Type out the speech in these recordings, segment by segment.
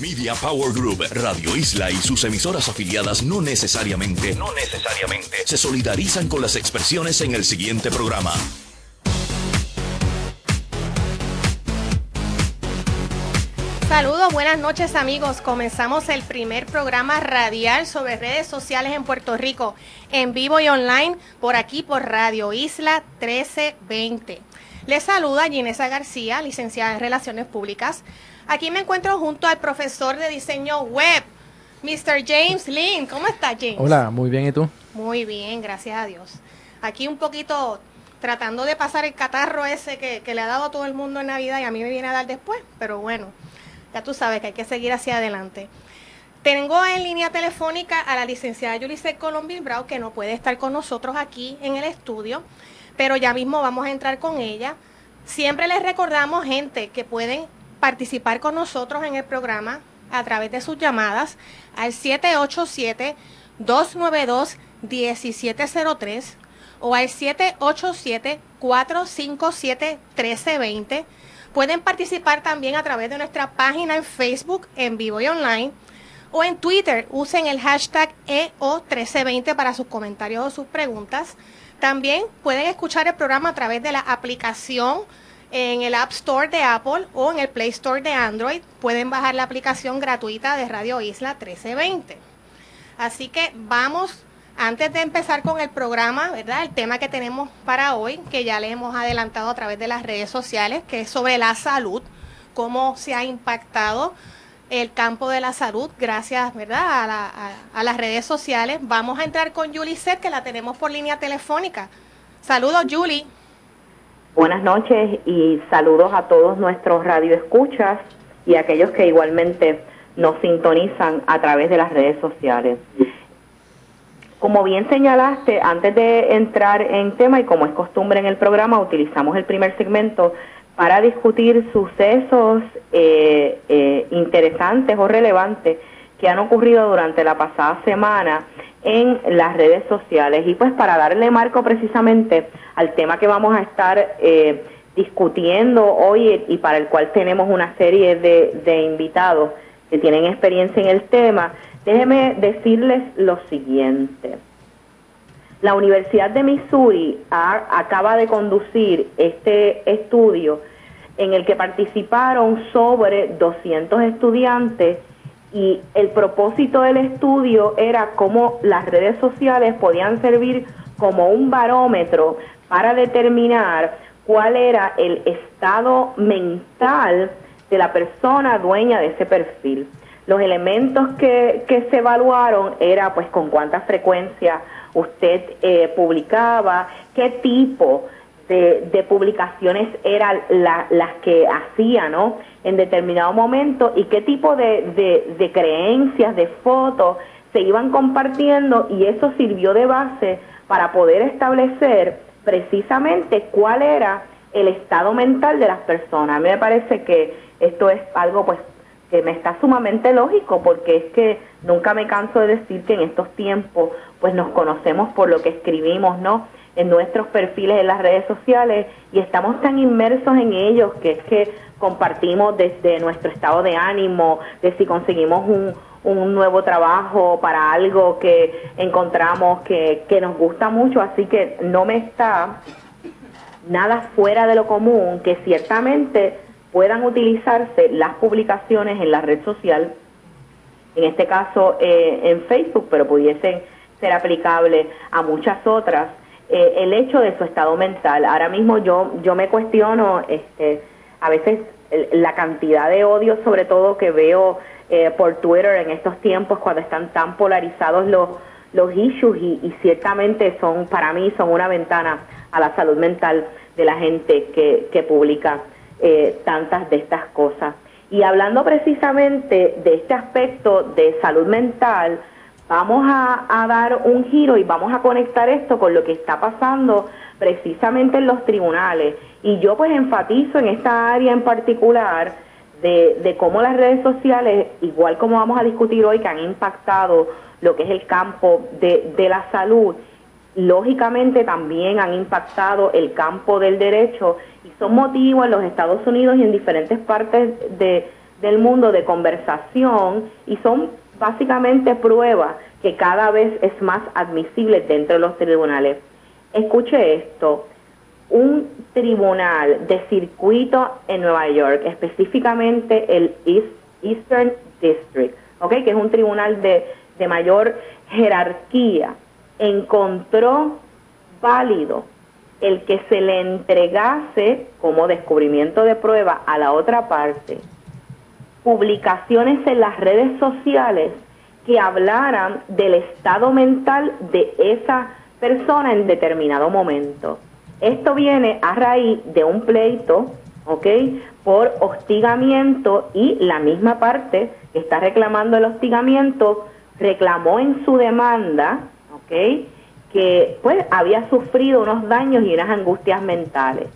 Media Power Group, Radio Isla y sus emisoras afiliadas no necesariamente, no necesariamente se solidarizan con las expresiones en el siguiente programa. Saludos, buenas noches amigos. Comenzamos el primer programa radial sobre redes sociales en Puerto Rico, en vivo y online, por aquí por Radio Isla 1320. Les saluda Ginesa García, licenciada en Relaciones Públicas. Aquí me encuentro junto al profesor de diseño web, Mr. James Lynn. ¿Cómo estás, James? Hola, muy bien, ¿y tú? Muy bien, gracias a Dios. Aquí un poquito tratando de pasar el catarro ese que, que le ha dado a todo el mundo en Navidad y a mí me viene a dar después, pero bueno ya tú sabes que hay que seguir hacia adelante. Tengo en línea telefónica a la licenciada Yulice Colombil Brau, que no puede estar con nosotros aquí en el estudio, pero ya mismo vamos a entrar con ella. Siempre les recordamos, gente, que pueden participar con nosotros en el programa a través de sus llamadas al 787-292-1703 o al 787-457-1320 Pueden participar también a través de nuestra página en Facebook en vivo y online o en Twitter. Usen el hashtag EO1320 para sus comentarios o sus preguntas. También pueden escuchar el programa a través de la aplicación en el App Store de Apple o en el Play Store de Android. Pueden bajar la aplicación gratuita de Radio Isla 1320. Así que vamos antes de empezar con el programa, ¿verdad? El tema que tenemos para hoy, que ya le hemos adelantado a través de las redes sociales, que es sobre la salud, cómo se ha impactado el campo de la salud gracias, ¿verdad? A, las redes sociales. Vamos a entrar con Julie Set, que la tenemos por línea telefónica. Saludos, Julie. Buenas noches y saludos a todos nuestros radioescuchas y a aquellos que igualmente nos sintonizan a través de las redes sociales. Como bien señalaste, antes de entrar en tema y como es costumbre en el programa, utilizamos el primer segmento para discutir sucesos eh, eh, interesantes o relevantes que han ocurrido durante la pasada semana en las redes sociales. Y pues para darle marco precisamente al tema que vamos a estar eh, discutiendo hoy y para el cual tenemos una serie de, de invitados que tienen experiencia en el tema, Déjeme decirles lo siguiente. La Universidad de Missouri acaba de conducir este estudio en el que participaron sobre 200 estudiantes y el propósito del estudio era cómo las redes sociales podían servir como un barómetro para determinar cuál era el estado mental de la persona dueña de ese perfil. Los elementos que, se evaluaron era pues con cuánta frecuencia usted eh, publicaba, qué tipo de, publicaciones eran las que hacía, ¿no? En determinado momento y qué tipo de, de creencias, de fotos se iban compartiendo y eso sirvió de base para poder establecer precisamente cuál era el estado mental de las personas. A mí me parece que esto es algo pues que me está sumamente lógico porque es que nunca me canso de decir que en estos tiempos pues nos conocemos por lo que escribimos, ¿no? En nuestros perfiles en las redes sociales y estamos tan inmersos en ellos que es que compartimos desde nuestro estado de ánimo, de si conseguimos un, un nuevo trabajo para algo que encontramos que, que nos gusta mucho, así que no me está nada fuera de lo común que ciertamente puedan utilizarse las publicaciones en la red social, en este caso eh, en Facebook, pero pudiesen ser aplicables a muchas otras, eh, el hecho de su estado mental. Ahora mismo yo, yo me cuestiono este, a veces la cantidad de odio, sobre todo que veo eh, por Twitter en estos tiempos cuando están tan polarizados los, los issues y, y, ciertamente son, para mí, son una ventana a la salud mental de la gente que, que publica eh, tantas de estas cosas. Y hablando precisamente de este aspecto de salud mental, vamos a, dar un giro y vamos a conectar esto con lo que está pasando precisamente en los tribunales. Y yo pues enfatizo en esta área en particular de, cómo las redes sociales, igual como vamos a discutir hoy, que han impactado lo que es el campo de, de la salud, lógicamente también han impactado el campo del derecho y son motivos en los Estados Unidos y en diferentes partes de, del mundo de conversación y son básicamente pruebas que cada vez es más admisible dentro de los tribunales. Escuche esto, un tribunal de circuito en Nueva York, específicamente el Eastern District, ¿okay? que es un tribunal de, de mayor jerarquía, encontró válido el que se le entregase como descubrimiento de prueba a la otra parte publicaciones en las redes sociales que hablaran del estado mental de esa persona en determinado momento. Esto viene a raíz de un pleito, ¿ok? Por hostigamiento y la misma parte que está reclamando el hostigamiento reclamó en su demanda, ¿ok? Que pues había sufrido unos daños y unas angustias mentales.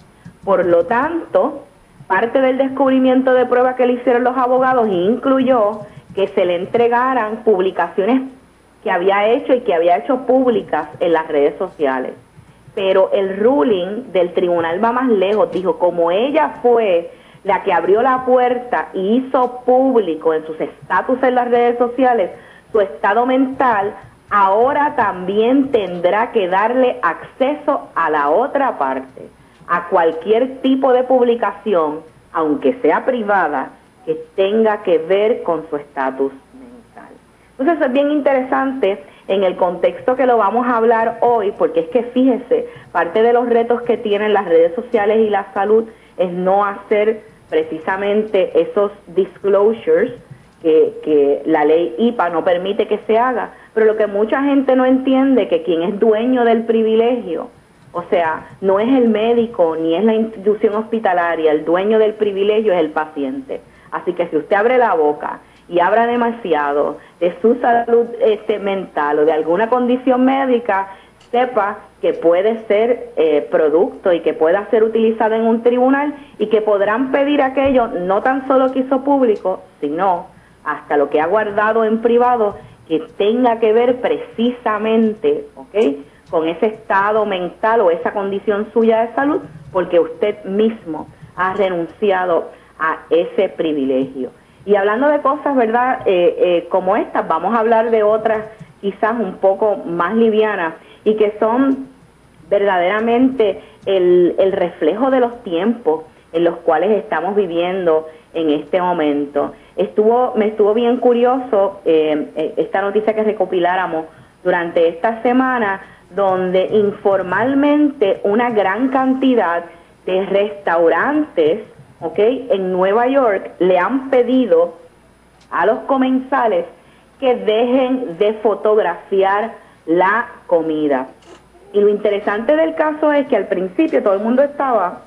Por lo tanto, parte del descubrimiento de prueba que le hicieron los abogados incluyó que se le entregaran publicaciones que había hecho y que había hecho públicas en las redes sociales pero el ruling del tribunal va más lejos. Dijo, como ella fue la que abrió la puerta y hizo público en sus estatus en las redes sociales su estado mental, ahora también tendrá que darle acceso a la otra parte, a cualquier tipo de publicación, aunque sea privada, que tenga que ver con su estatus mental. Entonces es bien interesante en el contexto que lo vamos a hablar hoy, porque es que fíjese, parte de los retos que tienen las redes sociales y la salud es no hacer precisamente esos disclosures que, que la ley IPA no permite que se haga, pero lo que mucha gente no entiende que quien es dueño del privilegio, o sea, no es el médico ni es la institución hospitalaria, el dueño del privilegio es el paciente. Así que si usted abre la boca y habla demasiado de su salud este, mental o de alguna condición médica, sepa que puede ser eh, producto y que pueda ser utilizado en un tribunal y que podrán pedir aquello no tan solo que hizo público, sino hasta lo que ha guardado en privado que tenga que ver precisamente, ¿ok? Con ese estado mental o esa condición suya de salud, porque usted mismo ha renunciado a ese privilegio. Y hablando de cosas, ¿verdad? Eh, eh, como estas, vamos a hablar de otras quizás un poco más livianas y que son verdaderamente el, reflejo de los tiempos en los cuales estamos viviendo en este momento. Estuvo, me estuvo bien curioso eh, esta noticia que recopiláramos durante esta semana, donde informalmente una gran cantidad de restaurantes ¿ok? En Nueva York le han pedido a los comensales que dejen de fotografiar la comida. Y lo interesante del caso es que al principio todo el mundo estaba,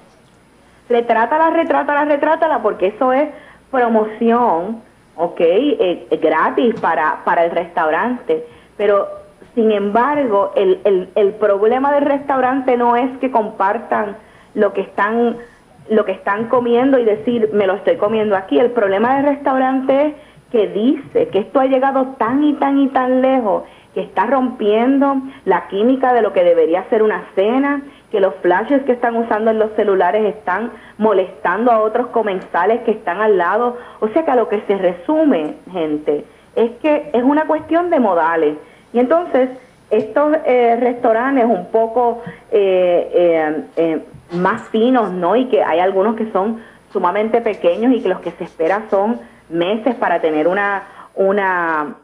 retrátala, retrátala, retrátala, porque eso es promoción, ¿ok? Eh, eh, gratis para, para el restaurante. Pero, sin embargo, el, el, el problema del restaurante no es que compartan lo que están lo que están comiendo y decir, me lo estoy comiendo aquí. El problema del restaurante es que dice que esto ha llegado tan y tan y tan lejos, que está rompiendo la química de lo que debería ser una cena, que los flashes que están usando en los celulares están molestando a otros comensales que están al lado. O sea que a lo que se resume, gente, es que es una cuestión de modales. Y entonces, estos eh, restaurantes un poco eh, eh, eh más finos, ¿no? Y que hay algunos que son sumamente pequeños y que los que se espera son meses para tener una, una,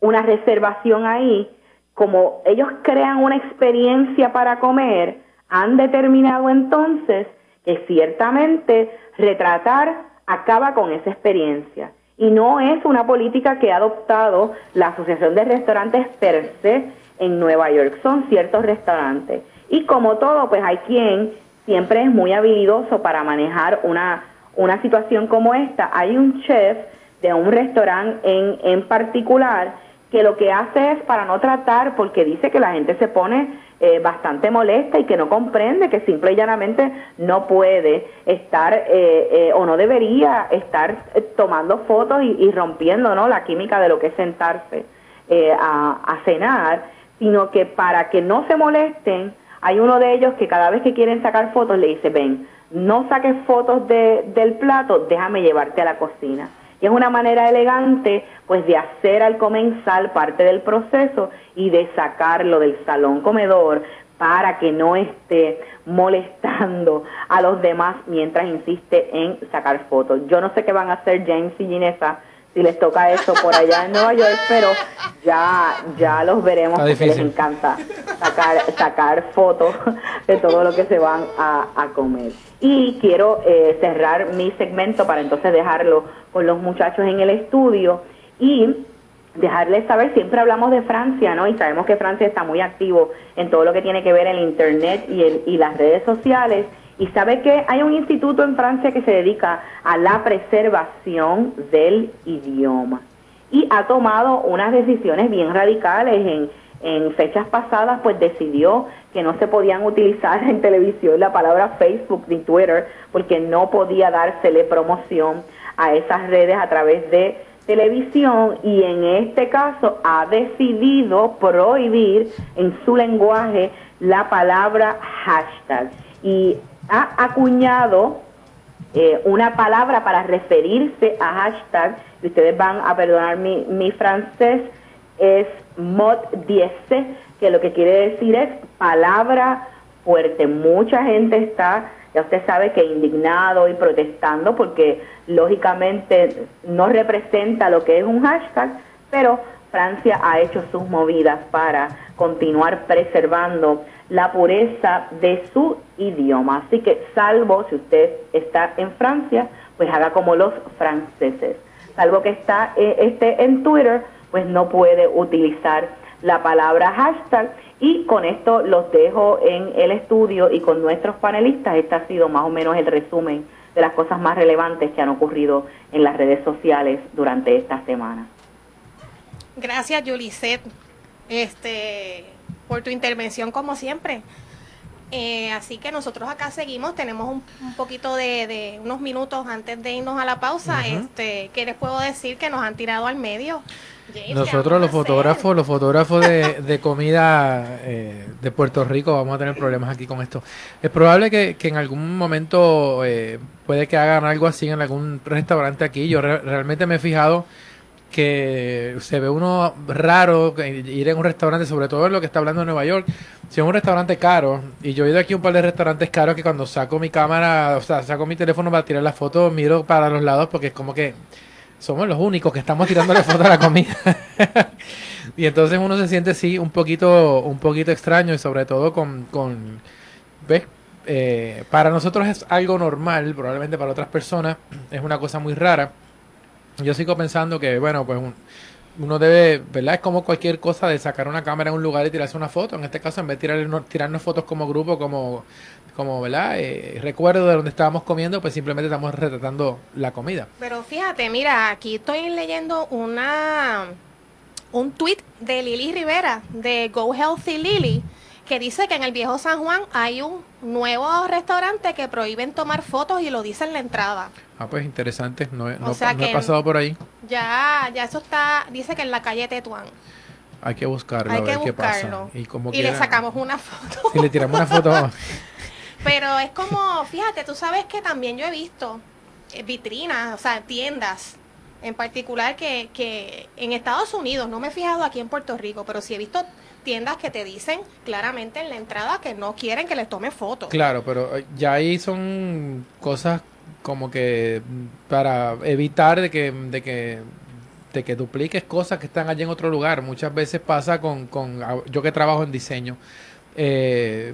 una reservación ahí. Como ellos crean una experiencia para comer, han determinado entonces que ciertamente retratar acaba con esa experiencia. Y no es una política que ha adoptado la Asociación de Restaurantes per se en Nueva York, son ciertos restaurantes. Y como todo, pues hay quien siempre es muy habilidoso para manejar una, una situación como esta. Hay un chef de un restaurante en, en particular que lo que hace es para no tratar, porque dice que la gente se pone eh, bastante molesta y que no comprende, que simple y llanamente no puede estar eh, eh, o no debería estar tomando fotos y, rompiendo ¿no? la química de lo que es sentarse a, a cenar, sino que para que no se molesten, hay uno de ellos que cada vez que quieren sacar fotos le dice, ven, no saques fotos de, del plato, déjame llevarte a la cocina. Y es una manera elegante, pues, de hacer al comensal parte del proceso y de sacarlo del salón comedor para que no esté molestando a los demás mientras insiste en sacar fotos. Yo no sé qué van a hacer James y Ginesa si les toca eso por allá en Nueva York, pero ya ya los veremos porque les encanta sacar sacar fotos de todo lo que se van a, comer. Y quiero eh, cerrar mi segmento para entonces dejarlo con los muchachos en el estudio y dejarles saber, siempre hablamos de Francia, ¿no? Y sabemos que Francia está muy activo en todo lo que tiene que ver el Internet y, el, y las redes sociales. Y sabe que hay un instituto en Francia que se dedica a la preservación del idioma. Y ha tomado unas decisiones bien radicales en, en fechas pasadas, pues decidió que no se podían utilizar en televisión la palabra Facebook ni Twitter, porque no podía dársele promoción a esas redes a través de televisión y en este caso ha decidido prohibir en su lenguaje la palabra hashtag. Y ha acuñado eh, una palabra para referirse a hashtag, y ustedes van a perdonar mi, mi francés, es mod 10, que lo que quiere decir es palabra fuerte. Mucha gente está ya usted sabe que indignado y protestando porque lógicamente no representa lo que es un hashtag, pero Francia ha hecho sus movidas para continuar preservando la pureza de su idioma. Así que salvo si usted está en Francia, pues haga como los franceses. Salvo que está eh, esté en Twitter, pues no puede utilizar la palabra hashtag y con esto los dejo en el estudio y con nuestros panelistas. Este ha sido más o menos el resumen de las cosas más relevantes que han ocurrido en las redes sociales durante esta semana. Gracias, Yuliset, este, por tu intervención como siempre. Eh, así que nosotros acá seguimos, tenemos un, poquito de, unos minutos antes de irnos a la pausa. este, ¿Qué les puedo decir? Que nos han tirado al medio. Nosotros los fotógrafos, los fotógrafos de, comida eh, de Puerto Rico vamos a tener problemas aquí con esto. Es probable que, en algún momento eh, puede que hagan algo así en algún restaurante aquí. Yo realmente me he fijado que se ve uno raro ir en un restaurante, sobre todo en lo que está hablando de Nueva York. Si es un restaurante caro, y yo he ido aquí a un par de restaurantes caros que cuando saco mi cámara, o sea, saco mi teléfono para tirar la foto, miro para los lados porque es como que somos los únicos que estamos tirando la foto a la comida. y entonces uno se siente sí un poquito, un poquito extraño y sobre todo con, con ¿ves? Eh, para nosotros es algo normal, probablemente para otras personas es una cosa muy rara. Yo sigo pensando que, bueno, pues uno debe, ¿verdad? Es como cualquier cosa de sacar una cámara en un lugar y tirarse una foto. En este caso, en vez de tirar, tirarnos fotos como grupo, como como, ¿verdad? Eh, recuerdo de donde estábamos comiendo, pues simplemente estamos retratando la comida. Pero fíjate, mira, aquí estoy leyendo una un tweet de Lili Rivera de Go Healthy Lily que dice que en el viejo San Juan hay un nuevo restaurante que prohíben tomar fotos y lo dice en la entrada. Ah, pues interesante, no, no, he pasado por ahí. Ya, ya eso está, dice que en la calle Tetuán. Hay que buscarlo, hay a ver qué pasa. Y, como y le sacamos una foto. Si le tiramos una foto. Pero es como, fíjate, tú sabes que también yo he visto eh, vitrinas, o sea, tiendas en particular que, que en Estados Unidos, no me he fijado aquí en Puerto Rico, pero sí he visto tiendas que te dicen claramente en la entrada que no quieren que les tome fotos. Claro, pero eh, ya ahí son cosas como que para evitar de que, de que de que dupliques cosas que están allí en otro lugar. Muchas veces pasa con, con yo que trabajo en diseño. Eh,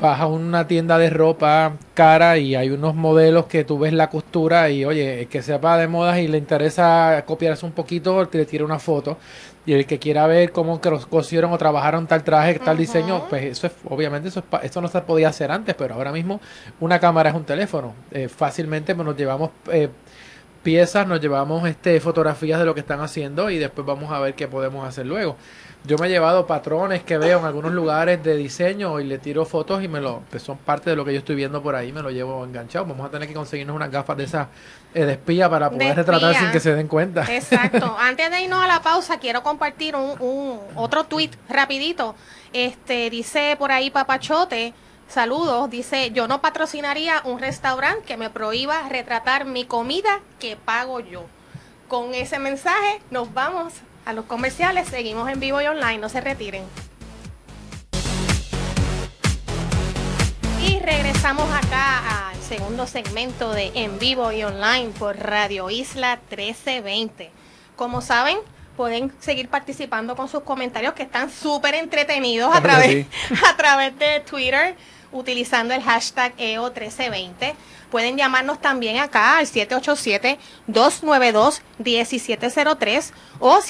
vas a una tienda de ropa cara y hay unos modelos que tú ves la costura y oye, el que sepa de modas y le interesa copiarse un poquito, te le tira una foto. Y el que quiera ver cómo cosieron o trabajaron tal traje, tal diseño, pues eso es, obviamente, eso, es, esto no se podía hacer antes, pero ahora mismo una cámara es un teléfono. Eh, fácilmente nos llevamos eh, piezas, nos llevamos este fotografías de lo que están haciendo y después vamos a ver qué podemos hacer luego. Yo me he llevado patrones que veo en algunos lugares de diseño y le tiro fotos y me lo, pues son parte de lo que yo estoy viendo por ahí, me lo llevo enganchado. Vamos a tener que conseguirnos unas gafas de esas eh, de espía para poder retratar sin que se den cuenta. Exacto. Antes de irnos a la pausa, quiero compartir un, un otro tweet rapidito. Este dice por ahí Papachote, saludos, dice, yo no patrocinaría un restaurante que me prohíba retratar mi comida que pago yo. con ese mensaje nos vamos a los comerciales. Seguimos en vivo y online, no se retiren. Y regresamos acá al segundo segmento de En vivo y online por Radio Isla 1320. Como saben, pueden seguir participando con sus comentarios que están súper entretenidos a través, a través de Twitter utilizando el hashtag EO1320. Pueden llamarnos también acá al 787-292-1703 o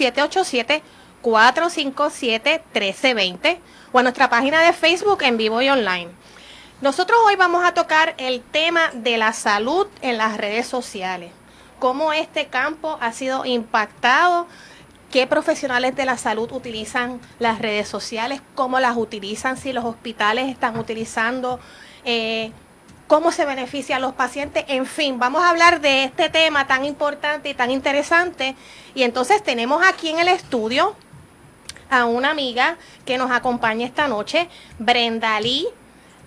787-457-1320 o a nuestra página de Facebook en vivo y online. Nosotros hoy vamos a tocar el tema de la salud en las redes sociales, cómo este campo ha sido impactado, qué profesionales de la salud utilizan las redes sociales, cómo las utilizan, si los hospitales están utilizando, eh, cómo se beneficia a los pacientes, en fin, vamos a hablar de este tema tan importante y tan interesante. Y entonces tenemos aquí en el estudio a una amiga que nos acompaña esta noche, Brenda Lee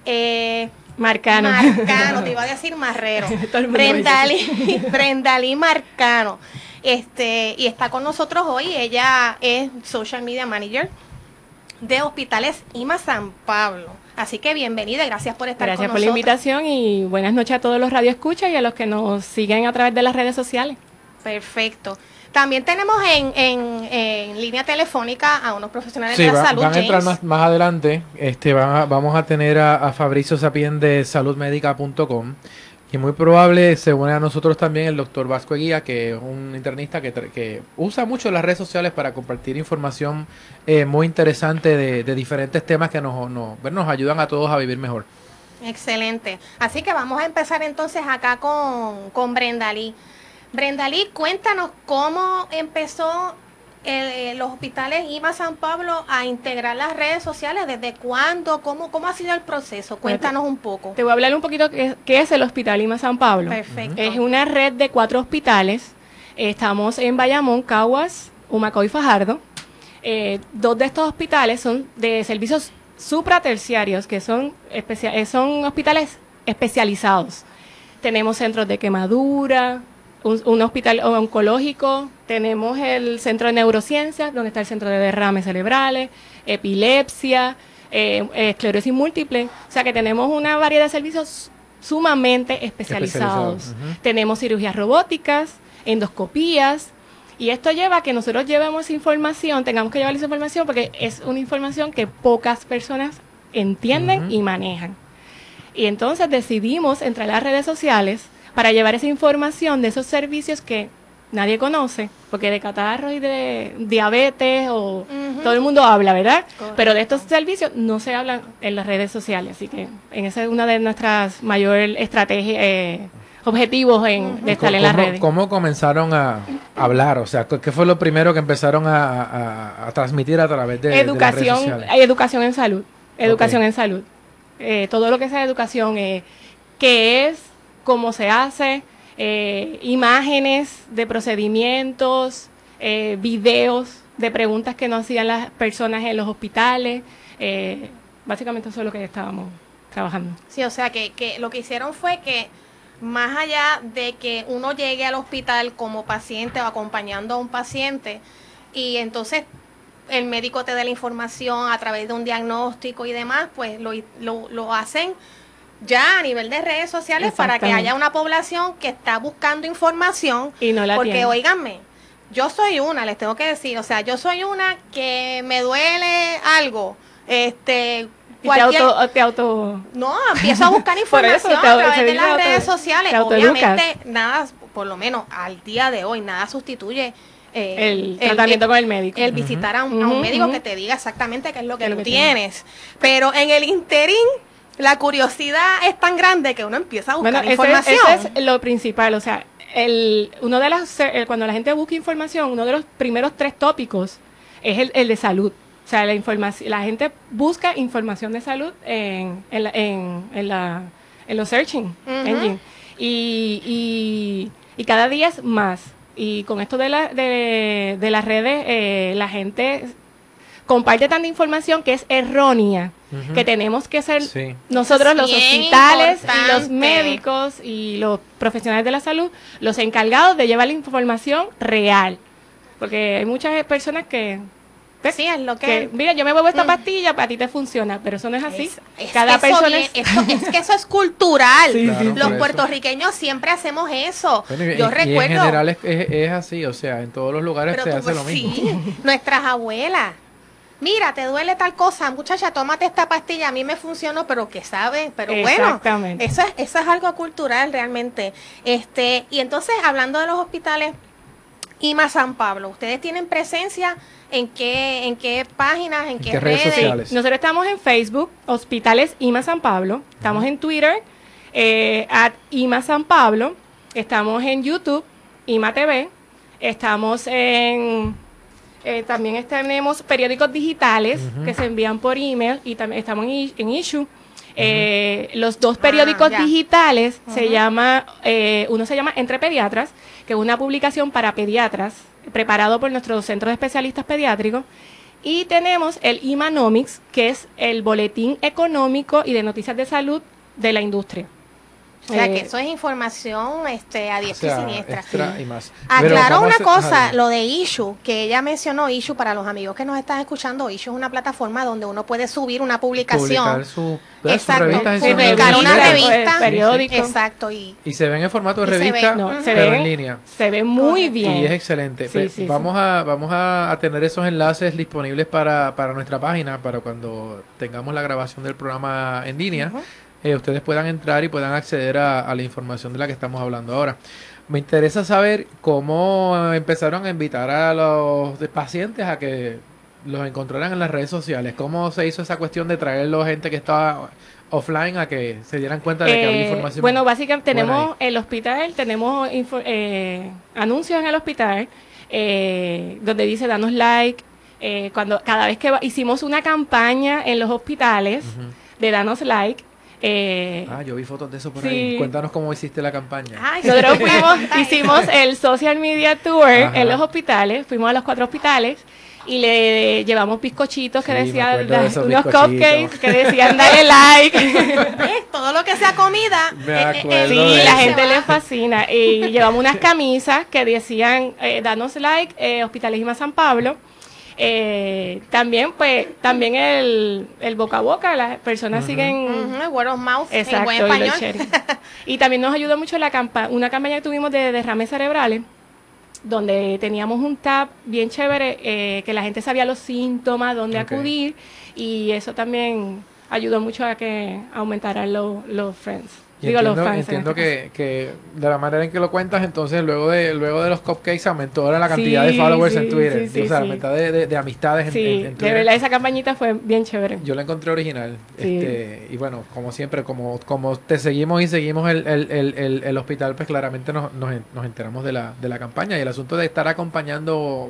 eh, Marcano. Marcano, te iba a decir Marrero. Brenda Lee Marcano. Este, y está con nosotros hoy. Ella es Social Media Manager de Hospitales IMA San Pablo. Así que bienvenida y gracias por estar gracias con nosotros. Gracias por la invitación y buenas noches a todos los radioescuchas y a los que nos siguen a través de las redes sociales. Perfecto. También tenemos en, en, línea telefónica a unos profesionales de la salud. Van a entrar más, más adelante. Este, vamos a tener a, a Fabricio Sapien de saludmedica.com. Y muy probable se une a nosotros también el doctor Vasco Eguía, que es un internista que, que usa mucho las redes sociales para compartir información eh, muy interesante de, de, diferentes temas que nos, nos, nos ayudan a todos a vivir mejor. Excelente. Así que vamos a empezar entonces acá con, con Brenda Lee. Brenda Lee, cuéntanos cómo empezó eh, los hospitales IMA San Pablo a integrar las redes sociales, desde cuándo, cómo, cómo ha sido el proceso. Cuéntanos un poco. Te voy a hablar un poquito qué, qué es el Hospital IMA San Pablo. Perfecto. Es una red de cuatro hospitales. Estamos en Bayamón, Caguas, Humacao y Fajardo. Eh, dos de estos hospitales son de servicios supraterciarios, que son, especia son hospitales especializados. Tenemos centros de quemadura, un, un, hospital oncológico, tenemos el centro de neurociencias, donde está el centro de derrames cerebrales, epilepsia, eh, esclerosis múltiple. O sea que tenemos una variedad de servicios sumamente especializados. Uh -huh. Tenemos cirugías robóticas, endoscopías, y esto lleva a que nosotros llevemos información, tengamos que llevar esa información porque es una información que pocas personas entienden uh -huh. y manejan. Y entonces decidimos entrar a las redes sociales para llevar esa información de esos servicios que nadie conoce, porque de catarro y de diabetes o uh -huh. todo el mundo habla, ¿verdad? Correcto. Pero de estos servicios no se hablan en las redes sociales, así que en esa es una de nuestras mayores estrategias, eh, objetivos en, uh -huh. de estar en las redes. ¿Cómo comenzaron a hablar? O sea, ¿qué fue lo primero que empezaron a, a, a transmitir a través de, educación, de las redes Educación en salud, educación okay. en salud. Eh, todo lo que sea educación, eh, qué es, cómo se hace, eh, imágenes de procedimientos, eh, videos de preguntas que nos hacían las personas en los hospitales. Eh, básicamente eso es lo que estábamos trabajando. Sí, o sea que, que lo que hicieron fue que más allá de que uno llegue al hospital como paciente o acompañando a un paciente y entonces el médico te dé la información a través de un diagnóstico y demás, pues lo, lo, lo hacen ya a nivel de redes sociales para que haya una población que está buscando información. Y no la Porque, tiene. oíganme, yo soy una, les tengo que decir, o sea, yo soy una que me duele algo, este... Cualquier... Te, auto, te auto... No, empiezo a buscar información te, a través de las auto, redes sociales. Obviamente, nada, por lo menos al día de hoy, nada sustituye eh, el, tratamiento el, con el médico. El visitar a un, a un médico uh -huh. que te diga exactamente qué es lo que, tú que tienes. Pero en el interín, la curiosidad es tan grande que uno empieza a buscar bueno, información. Eso es lo principal, o sea, el, uno de las, el, cuando la gente busca información, uno de los primeros tres tópicos es el, el de salud. O sea, la, información, la gente busca información de salud en, en, la, en, en, la, en los searching uh -huh. engine. Y, y, y, cada día es más. Y con esto de, la, de, de las redes, eh, la gente comparte tanta información que es errónea, que tenemos que ser Sí. nosotros los hospitales y los médicos y los profesionales de la salud los encargados de llevar la información real. Porque hay muchas personas que... Sí, es lo que... que, mira, yo me bebo esta Mm. pastilla, para ti te funciona, pero eso no es así. Es- es Cada que eso persona es... eso- es que eso es cultural. Sí, Claro, Los eso. puertorriqueños siempre hacemos eso. Bueno, y- Yo y recuerdo. en general es, es- es así, o sea, en todos los lugares pero se tú, hace pues, lo mismo. sí, nuestras abuelas. Mira, te duele tal cosa, muchacha, tómate esta pastilla, a mí me funcionó, pero que sabe, pero bueno, Exactamente. eso es, eso es algo cultural realmente. Este, y entonces, hablando de los hospitales, IMA San Pablo, ¿ustedes tienen presencia en qué, en qué páginas, en qué, qué redes redes? sociales? Nosotros estamos en Facebook, Hospitales IMA San Pablo. Estamos en Twitter, eh, at IMA San Pablo. Estamos en YouTube, IMA TV. Estamos en... eh, también tenemos periódicos digitales que se envían por email y también estamos en, Issue. Eh, los dos periódicos ya. digitales se llama, eh, uno se llama Entre Pediatras, que es una publicación para pediatras, preparado por nuestro centro de especialistas pediátricos. Y tenemos el Imanomics, que es el boletín económico y de noticias de salud de la industria. O sea, Eh, que eso es información este, a O diestra sea, y siniestra. extra y más. Pero Aclaro una cosa, ajá, lo de Issue, que ella mencionó Issue para los amigos que nos están escuchando. Issue es una plataforma donde uno puede subir una publicación. publicar su, Exacto, revistas y sus publicar una revista. periódico. Exacto, y Y se ven en formato de ve, revista, No, se pero ve, en línea. Se ve muy bien. Y es excelente. Sí, Pe- sí, vamos a vamos a, tener esos enlaces disponibles para, para nuestra página, para cuando tengamos la grabación del programa en línea. Eh, ustedes puedan entrar y puedan acceder a, a la información de la que estamos hablando ahora. Me interesa saber cómo empezaron a invitar a los pacientes a que los encontraran en las redes sociales. ¿Cómo se hizo esa cuestión de traerlo gente que estaba offline a que se dieran cuenta de que había Eh, información? bueno, básicamente tenemos el hospital, tenemos eh, anuncios en el hospital donde dice danos like. eh, cuando cada vez que hicimos una campaña en los hospitales de danos like, eh, Ah, yo vi fotos de eso por Sí. ahí. Cuéntanos cómo hiciste la campaña. Ay, nosotros fuimos, hicimos el social media tour Ajá. en los hospitales, fuimos a los cuatro hospitales y le llevamos bizcochitos que Sí, decían, de unos bizcochitos. cupcakes que decían dale like. ¿Ves? Todo lo que sea comida. Eh, eh, acuerdo Sí, la eso. gente le fascina. Y llevamos unas camisas que decían, eh, danos like, eh, Hospitalismo San Pablo. Eh, también, pues, también el, el boca a boca, las personas siguen... Ujú, word of mouth, en Exacto, buen los español. y también nos ayudó mucho la campa una campaña que tuvimos de derrames cerebrales, donde teníamos un tab bien chévere, eh, que la gente sabía los síntomas, dónde acudir, y eso también ayudó mucho a que aumentaran los, los friends. Y Digo, entiendo, los fans. en entiendo este que, que de la manera en que lo cuentas, entonces luego de luego de los cupcakes aumentó ahora la cantidad de Sí, followers en Twitter. sí, o sea, la de, de- de amistades en, Sí, en- en de Twitter. verdad esa campañita fue bien chévere. Yo la encontré original. Sí. Este, y bueno, como siempre, como, como te seguimos y seguimos el, el, el, el, el hospital, pues claramente nos, nos, nos enteramos de la, de la campaña. Y el asunto de estar acompañando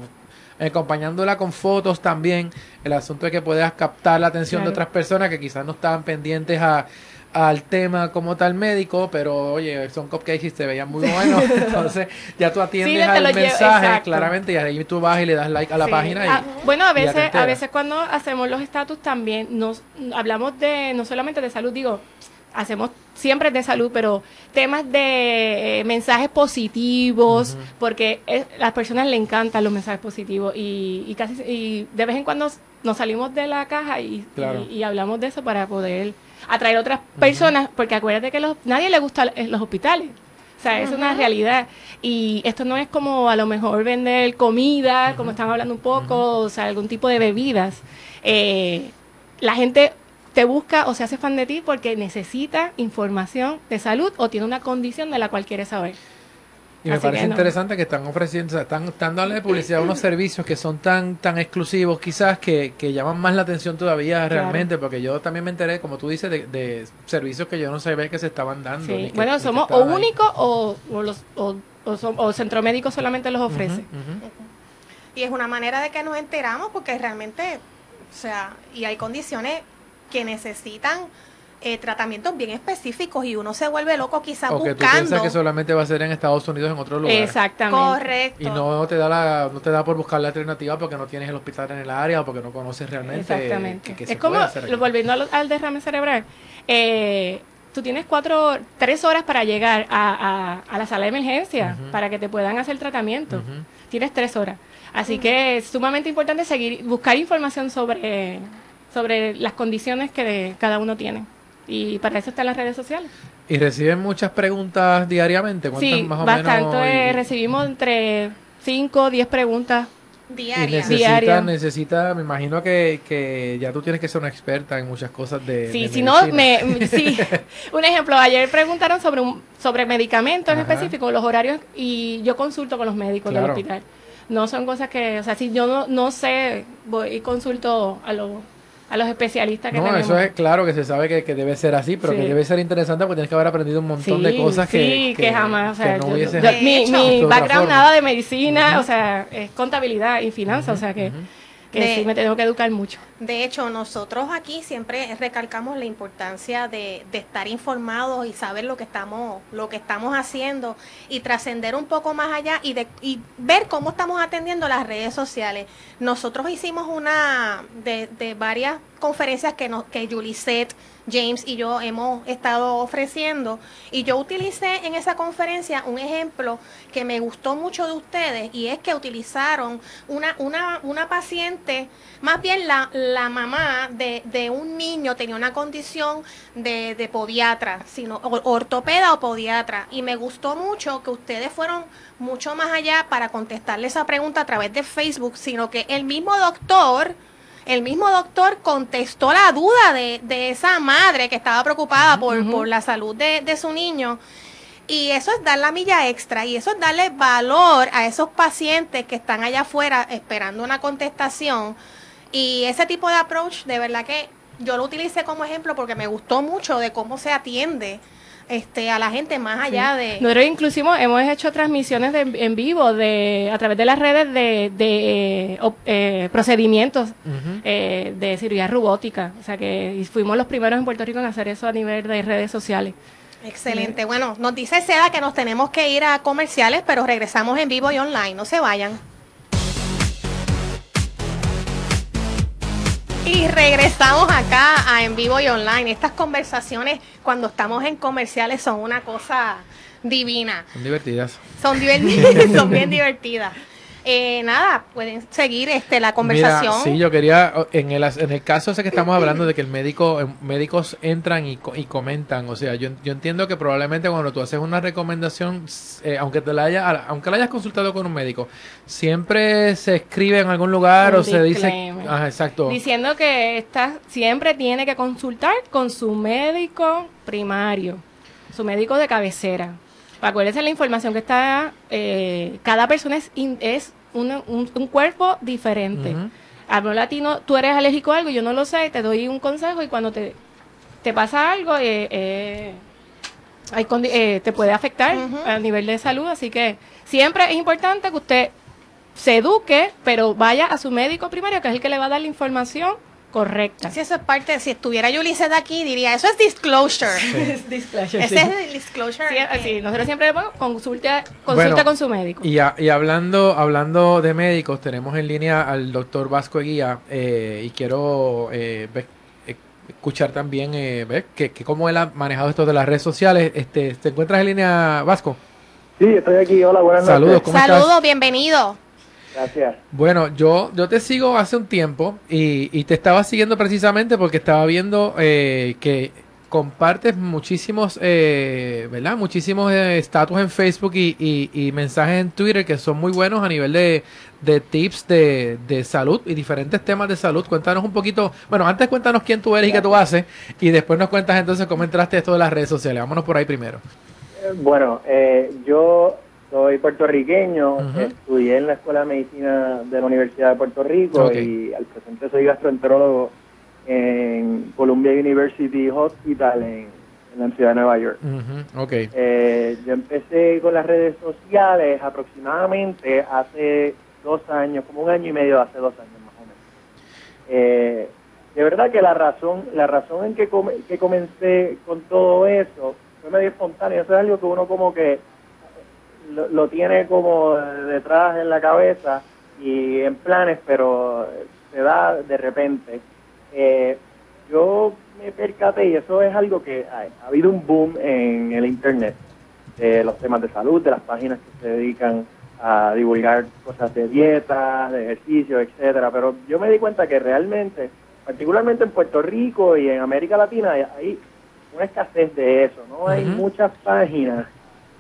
acompañándola con fotos también, el asunto de que puedas captar la atención de otras personas que quizás no estaban pendientes a, al tema como tal médico, pero oye, son cupcakes y se veían muy buenos, entonces ya tú atiendes Sí, al llevo- mensaje claramente y ahí tú vas y le das like a la Sí. página y, Ah, bueno, a veces, a veces cuando hacemos los estatus también nos hablamos de no solamente de salud, digo, hacemos siempre de salud, pero temas de eh, mensajes positivos, porque es- a las personas le encantan los mensajes positivos y, y casi y de vez en cuando nos salimos de la caja y, Claro. y, y hablamos de eso para poder atraer otras personas, porque acuérdate que los, nadie le gusta eh, los hospitales. O sea, es una realidad. Y esto no es como a lo mejor vender comida, como están hablando un poco, o sea, algún tipo de bebidas. Eh, la gente te busca o se hace fan de ti porque necesita información de salud o tiene una condición de la cual quiere saber. Y me Así parece que no. interesante que están ofreciendo, o sea, están, están dándole publicidad a unos servicios que son tan tan exclusivos quizás que, que llaman más la atención todavía Claro. realmente, porque yo también me enteré, como tú dices, de, de servicios que yo no sabía que se estaban dando. Sí. que- Bueno, somos o únicos o, o los o, o son- o centro médico solamente los ofrece. Y es una manera de que nos enteramos porque realmente, o sea, y hay condiciones que necesitan eh, tratamientos bien específicos y uno se vuelve loco quizás O que tú buscando. piensas que solamente va a ser en Estados Unidos en otro lugar. Exactamente. Correcto. Y no te da la, no te da por buscar la alternativa porque no tienes el hospital en el área o porque no conoces realmente Exactamente. que- que se es como, volviendo al, al derrame cerebral, eh, tú tienes cuatro, tres horas para llegar a, a- a la sala de emergencia para que te puedan hacer tratamiento. Tienes tres horas. Así que es sumamente importante seguir, buscar información sobre, sobre las condiciones que cada uno tiene. Y para eso están las redes sociales. Y reciben muchas preguntas diariamente. ¿Cuántas Sí, más o bastante. menos? Y- recibimos entre 5 o 10 preguntas. Y diaria. necesi- necesita, Diario. necesita, me imagino que, que ya tú tienes que ser una experta en muchas cosas de. Sí, de si no, me, sí. Un ejemplo, ayer preguntaron sobre un, sobre medicamentos en específico, los horarios, y yo consulto con los médicos del hospital. No son cosas que, o sea, si yo no, no sé, voy y consulto a los, a los especialistas que No, tenemos. eso es claro que se sabe que, que debe ser así, pero Sí. que debe ser interesante porque tienes que haber aprendido un montón de Sí, cosas que, sí, que, jamás, o sea, que no yo- yo- De mi, mi de background forma. nada de medicina, o sea, es contabilidad y finanzas, o sea que, ujú. Que De- sí me tengo que educar mucho. De hecho, nosotros aquí siempre recalcamos la importancia de, de estar informados y saber lo que estamos, lo que estamos haciendo y trascender un poco más allá y, de, y ver cómo estamos atendiendo las redes sociales. Nosotros hicimos una de, de varias conferencias que, nos, que Julisette, James y yo hemos estado ofreciendo. Y yo utilicé en esa conferencia un ejemplo que me gustó mucho de ustedes y es que utilizaron una, una, una paciente, más bien la, la mamá de, de un niño tenía una condición de, de podiatra, sino or- ortopeda o podiatra. Y me gustó mucho que ustedes fueron mucho más allá para contestarle esa pregunta a través de Facebook, sino que el mismo doctor el mismo doctor contestó la duda de, de esa madre que estaba preocupada por, por la salud de, de su niño. Y eso es dar la milla extra y eso es darle valor a esos pacientes que están allá afuera esperando una contestación. Y ese tipo de approach, de verdad que yo lo utilicé como ejemplo porque me gustó mucho de cómo se atiende este a la gente más allá de... Nosotros inclusive hemos hecho transmisiones de, en vivo de a través de las redes de, de, eh, op- eh, procedimientos eh, de cirugía robótica. O sea que y fuimos los primeros en Puerto Rico en hacer eso a nivel de redes sociales. Excelente. Bueno, nos dice Seda que nos tenemos que ir a comerciales, pero regresamos en vivo y online. No se vayan. Y regresamos acá a en vivo y online. Estas conversaciones cuando estamos en comerciales son una cosa divina. Son divertidas. Son divertidas, son bien divertidas. Eh, nada, pueden seguir este la conversación. Mira, sí, yo quería, en el, en el caso ese que estamos hablando de que el médico, eh, médicos entran y, y comentan, o sea, yo, yo entiendo que probablemente cuando tú haces una recomendación, eh, aunque te la haya, aunque la hayas consultado con un médico, siempre se escribe en algún lugar Un o se dice, ah, exacto, Diciendo que esta siempre tiene que consultar con su médico primario, su médico de cabecera. Acuérdense la información que está, eh, cada persona es, in- es un, un cuerpo diferente. Ujú. Hablo latino, tú eres alérgico a algo, yo no lo sé, te doy un consejo y cuando te, te pasa algo, eh, eh, hay condi- eh, te puede afectar Ujú. a nivel de salud. Así que siempre es importante que usted se eduque, pero vaya a su médico primario, que es el que le va a dar la información correcta. Si eso es parte, si estuviera Ulises de aquí, diría, eso es disclosure. Disclosure, Ese sí. es el disclosure. Sí, sí, nosotros siempre le ponemos consulta, consulta Bueno, con su médico. Y, a- y hablando hablando de médicos, tenemos en línea al doctor Vasco Eguía eh, y quiero eh, ve- eh, escuchar también eh, ver que, que cómo él ha manejado esto de las redes sociales. Este, ¿Te encuentras en línea, Vasco? Sí, estoy aquí. Hola, buenas Saludos, noches. ¿cómo Saludos, estás? bienvenido. Gracias. Bueno, yo, yo te sigo hace un tiempo y, y te estaba siguiendo precisamente porque estaba viendo eh, que compartes muchísimos, eh, ¿verdad? Muchísimos eh, estatus en Facebook y, y- y mensajes en Twitter que son muy buenos a nivel de, de tips de, de salud y diferentes temas de salud. Cuéntanos un poquito, bueno, antes cuéntanos quién tú eres y qué tú haces y después nos cuentas entonces cómo entraste esto de las redes sociales. Vámonos por ahí primero. Eh, Bueno, eh, yo soy puertorriqueño, estudié en la Escuela de Medicina de la Universidad de Puerto Rico y al presente soy gastroenterólogo en Columbia University Hospital en, en la ciudad de Nueva York. Ujú, ok. Eh, yo empecé con las redes sociales aproximadamente hace dos años, como un año y medio, hace dos años más o menos. Eh, de verdad que la razón, la razón en que, que comencé con todo eso fue medio espontáneo. Eso es algo que uno como que lo, tiene como detrás en la cabeza y en planes, pero se da de repente. Eh, yo me percaté, y eso es algo que ha, habido un boom en el Internet, de los temas de salud, de las páginas que se dedican a divulgar cosas de dieta, de ejercicio, etcétera. Pero yo me di cuenta que realmente, particularmente en Puerto Rico y en América Latina, hay una escasez de eso. No hay muchas páginas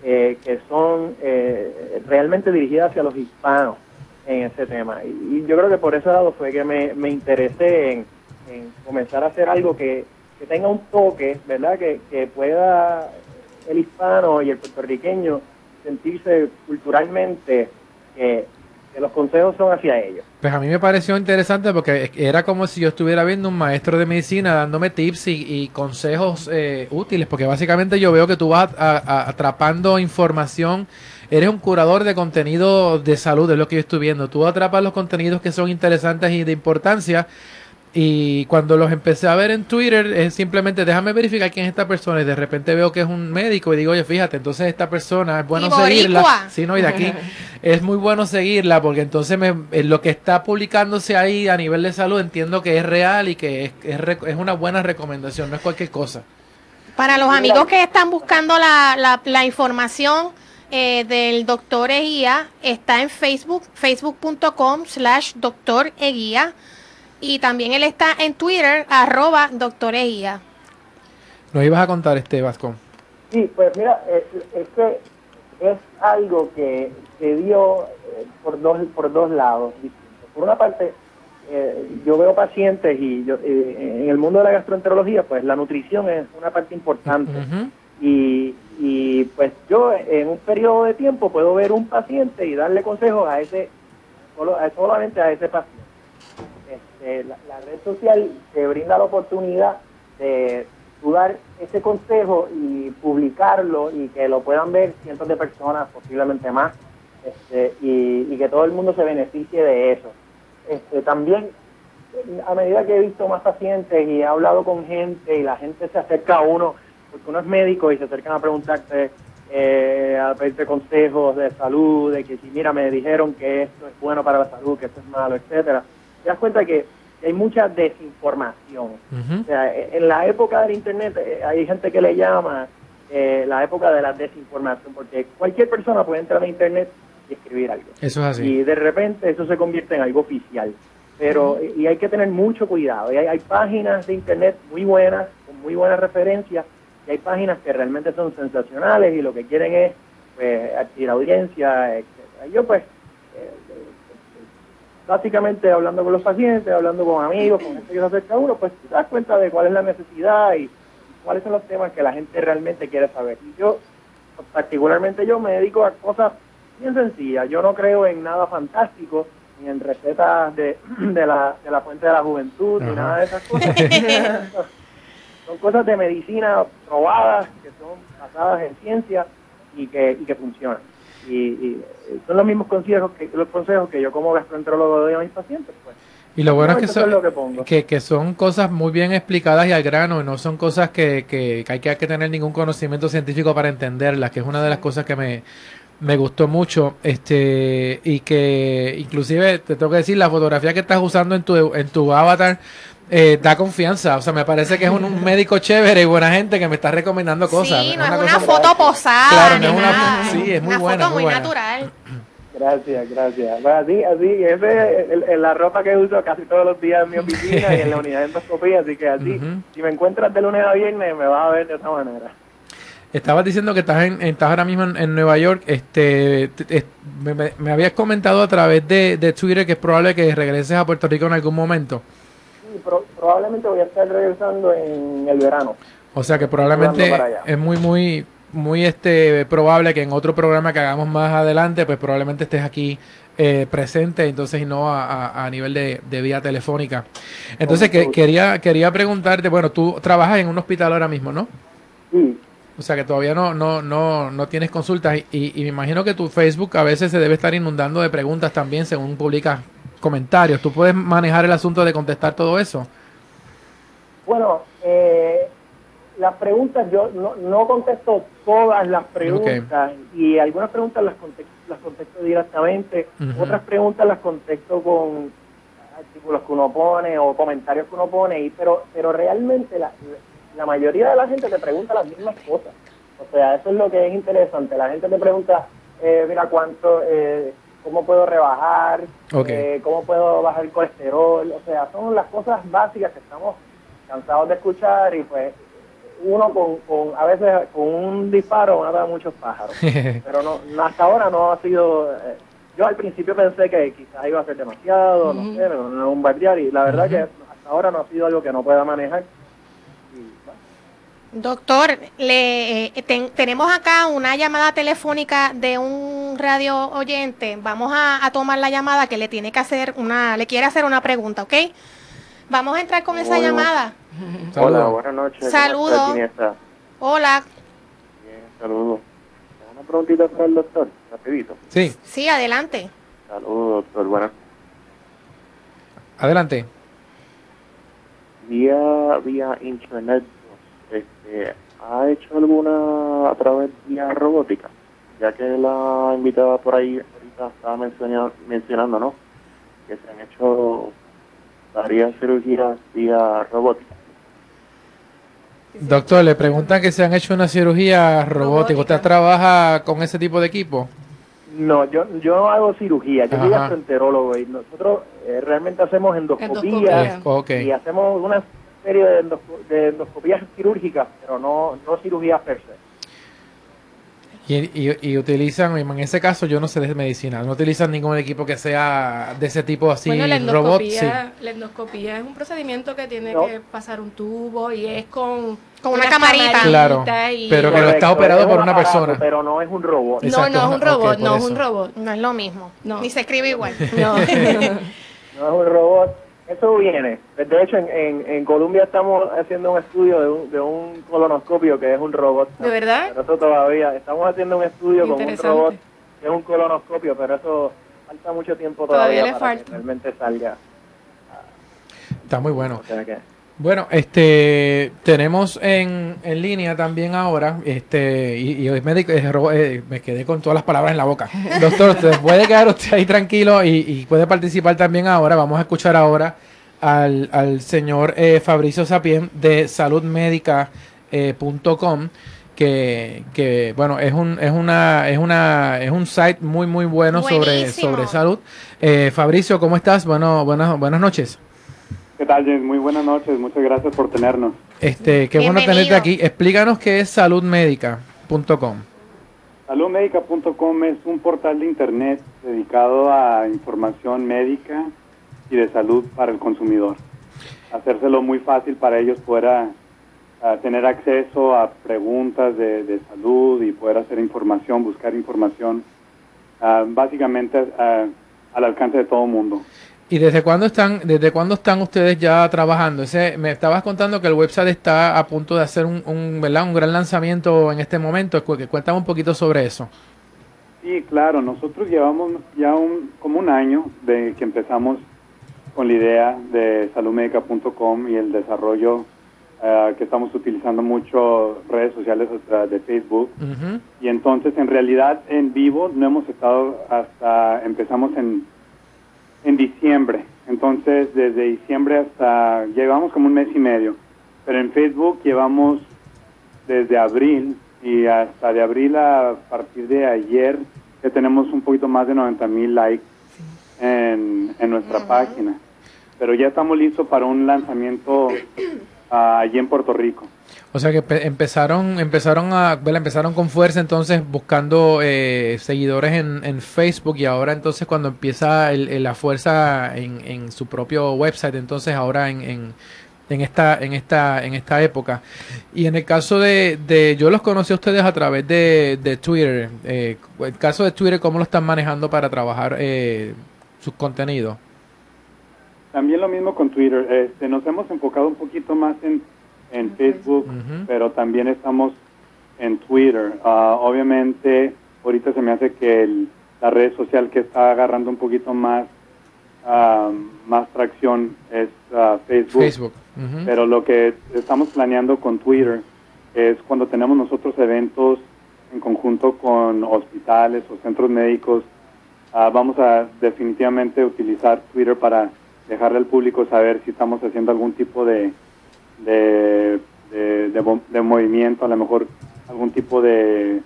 eh, que son eh, realmente dirigidas hacia los hispanos en ese tema. Y, yo creo que por ese lado fue que me, me interesé en, comenzar a hacer algo que, tenga un toque, ¿verdad? Que, que pueda el hispano y el puertorriqueño sentirse culturalmente que que los consejos son hacia ellos. Pues a mí me pareció interesante porque era como si yo estuviera viendo un maestro de medicina dándome tips y, consejos eh, útiles, porque básicamente yo veo que tú vas atrapando información, eres un curador de contenido de salud, es lo que yo estoy viendo, tú atrapas los contenidos que son interesantes y de importancia y cuando los empecé a ver en Twitter, es simplemente déjame verificar quién es esta persona. Y de repente veo que es un médico y digo, oye, fíjate, entonces esta persona es bueno seguirla. Sí, no, y de aquí es muy bueno seguirla porque entonces me, eh, lo que está publicándose ahí a nivel de salud entiendo que es real y que es, es, una buena recomendación, no es cualquier cosa. Para los amigos que están buscando la, la, la información eh, del doctor Eguía, está en Facebook, facebook.com slash doctor Eguía y también él está en Twitter, arroba doctoreguía. ¿Nos ibas a contar, este Vasco? Sí, pues mira, es, que es algo que se dio eh, por dos, por dos lados Por una parte, eh, yo veo pacientes y yo, eh, en el mundo de la gastroenterología, pues la nutrición es una parte importante. y, y pues yo en un periodo de tiempo puedo ver un paciente y darle consejos a ese, solo, solamente a ese paciente. Este, la, red social te brinda la oportunidad de dar ese consejo y publicarlo y que lo puedan ver cientos de personas, posiblemente más, este, y, que todo el mundo se beneficie de eso. Este, también, a medida que he visto más pacientes y he hablado con gente y la gente se acerca a uno, porque uno es médico y se acercan a preguntarte, eh, a pedirte consejos de salud, de que si mira, me dijeron que esto es bueno para la salud, que esto es malo, etcétera te das cuenta que hay mucha desinformación. O sea, en la época del Internet eh, hay gente que le llama eh, la época de la desinformación, porque cualquier persona puede entrar a Internet y escribir algo. Eso es así. Y de repente eso se convierte en algo oficial. Pero, y hay que tener mucho cuidado. Y hay, hay páginas de Internet muy buenas, con muy buenas referencias, y hay páginas que realmente son sensacionales y lo que quieren es pues, adquirir audiencia, etc. Yo pues básicamente hablando con los pacientes, hablando con amigos, con gente que se acerca a uno, pues te das cuenta de cuál es la necesidad y cuáles son los temas que la gente realmente quiere saber. Y yo, particularmente yo, me dedico a cosas bien sencillas. Yo no creo en nada fantástico, ni en recetas de, de, la, de la fuente de la juventud, ni nada de esas cosas. son cosas de medicina probadas, que son basadas en ciencia y que, y que funcionan. Y son los mismos consejos que los consejos que yo como gastroenterólogo doy a mis pacientes pues y lo bueno es que son, que, son cosas muy bien explicadas y al grano, y no son cosas que, que, hay que, tener ningún conocimiento científico para entenderlas, que es una de las cosas que me, me gustó mucho. este Y que inclusive, te tengo que decir, la fotografía que estás usando en tu, en tu avatar eh, da confianza. O sea, me parece que es un, médico chévere y buena gente que me está recomendando cosas. Sí, no es una, foto posada. Claro, no es una, sí, es muy buena. Foto muy, natural. Gracias, gracias. Bueno, así, así, ese es la ropa que uso casi todos los días en mi oficina y en la unidad de endoscopía, así que así, si me encuentras de lunes a viernes, me vas a ver de esa manera. Estabas diciendo que estás, en, estás ahora mismo en, Nueva York. Este, me, habías comentado a través de, de Twitter que es probable que regreses a Puerto Rico en algún momento probablemente voy a estar regresando en el verano. O sea que probablemente es muy, muy, muy este probable que en otro programa que hagamos más adelante, pues probablemente estés aquí eh, presente, entonces y no a, a, nivel de, de, vía telefónica. Entonces que, quería quería preguntarte, bueno, tú trabajas en un hospital ahora mismo, ¿no? Sí. O sea que todavía no, no, no, no tienes consultas. Y, y me imagino que tu Facebook a veces se debe estar inundando de preguntas también según publicas comentarios. ¿Tú puedes manejar el asunto de contestar todo eso? Bueno, eh, las preguntas, yo no, no contesto todas las preguntas. Y algunas preguntas las contesto, las contesto directamente, otras preguntas las contesto con artículos que uno pone o comentarios que uno pone, y, pero, pero realmente la, la mayoría de la gente te pregunta las mismas cosas. O sea, eso es lo que es interesante. La gente te pregunta, eh, mira, cuánto, eh, cómo puedo rebajar, eh, cómo puedo bajar el colesterol. O sea, son las cosas básicas que estamos cansados de escuchar y pues uno con, con a veces con un disparo mata a muchos pájaros. Pero no, hasta ahora no ha sido... eh, yo al principio pensé que quizás iba a ser demasiado, no sé, me van a bombardear y la verdad que hasta ahora no ha sido algo que no pueda manejar. Doctor, le, eh, ten- tenemos acá una llamada telefónica de un radio oyente. Vamos a, a tomar la llamada que le tiene que hacer una, le quiere hacer una pregunta, ¿ok? Vamos a entrar con esa llamada. Hola, buenas noches. Saludos. Hola, Bien, saludos. Una preguntita para el doctor, rapidito. Sí, sí, adelante. Saludos, doctor. Buenas adelante. vía vía internet este, ha hecho alguna a través vía robótica ya que la invitada por ahí ahorita estaba mencionando, mencionando no que se han hecho varias cirugías vía robótica Doctor, le preguntan que se han hecho una cirugía robótica. ¿Usted trabaja con ese tipo de equipo? no yo yo no hago cirugía yo soy gastroenterólogo y nosotros eh, realmente hacemos endoscopías Endoscopía. Y hacemos una serie de, endosco- de endoscopías quirúrgicas pero no no cirugías per se Y, y- y utilizan, en ese caso yo no sé de medicina, no utilizan ningún equipo que sea de ese tipo así, bueno, la robot, sí. endoscopía, la endoscopía es un procedimiento que tiene No. que pasar un tubo y es con, Con una camarita. Claro, y- pero que lo está Correcto, operado es por un una aparato, persona. pero no es un robot No, Exacto, no es un robot, no es un robot. No es lo mismo. No. Ni se escribe igual. No. no es un robot. Eso viene. De hecho, en, en, en Colombia estamos haciendo un estudio de un, de un colonoscopio que es un robot. ¿De verdad? Pero eso todavía, estamos haciendo un estudio con un robot que es un colonoscopio, pero eso falta mucho tiempo Todavía todavía, le para falta. que realmente salga. Está muy bueno. O sea que, Bueno, este tenemos en, en línea también ahora, este, y, y hoy me, eh, eh, me quedé con todas las palabras en la boca. Doctor, puede quedar usted ahí tranquilo y, y puede participar también ahora. Vamos a escuchar ahora al, al señor eh, Fabricio Sapien de saludmedica.com. que, que bueno es un es una es una es un site muy muy bueno sobre sobre salud Eh, Fabricio cómo estás bueno buenas buenas noches ¿Qué tal, James? Muy buenas noches. Muchas gracias por tenernos. Este, qué bueno tenerte aquí. Explícanos qué es saludmedica.com. Saludmedica.com es un portal de internet dedicado a información médica y de salud para el consumidor. Hacérselo muy fácil para ellos poder a- a tener acceso a preguntas de, de salud y poder hacer información, buscar información, ah, básicamente ah, al alcance de todo el mundo. ¿Y desde cuándo están, desde cuándo están ustedes ya trabajando? Ese, me estabas contando que el website está a punto de hacer un, un, ¿verdad? un gran lanzamiento en este momento. Cu- Cuéntame un poquito sobre eso. Sí, claro, nosotros llevamos ya un, como un año de que empezamos con la idea de saludmedica.com y el desarrollo eh, que estamos utilizando mucho redes sociales de Facebook. Ujú. Y entonces, en realidad, en vivo no hemos estado hasta, empezamos en, en diciembre. Entonces, desde diciembre hasta, llevamos como un mes y medio. Pero en Facebook llevamos desde abril y hasta de abril a partir de ayer ya tenemos un poquito más de 90 mil likes en, en nuestra página. Pero ya estamos listos para un lanzamiento ah, allí en Puerto Rico. O sea que pe- empezaron, empezaron a, ¿verdad? empezaron con fuerza entonces buscando eh, seguidores en, en Facebook y ahora entonces cuando empieza el- la fuerza en, en su propio website, entonces ahora en, en, en esta, en esta, en esta época. Y en el caso de, yo los conocí a ustedes a través de, de Twitter. Eh, el caso de Twitter, ¿cómo lo están manejando para trabajar eh, sus contenidos? También lo mismo con Twitter. Este, nos hemos enfocado un poquito más en, en Facebook, pero también estamos en Twitter. Ah, obviamente, ahorita se me hace que el- la red social que está agarrando un poquito más ah, más tracción es ah, Facebook. Facebook. Pero lo que estamos planeando con Twitter es cuando tenemos nosotros eventos en conjunto con hospitales o centros médicos, vamos a definitivamente utilizar Twitter para dejarle al público saber si estamos haciendo algún tipo de, de, de, de mo- de movimiento, a lo mejor algún tipo de,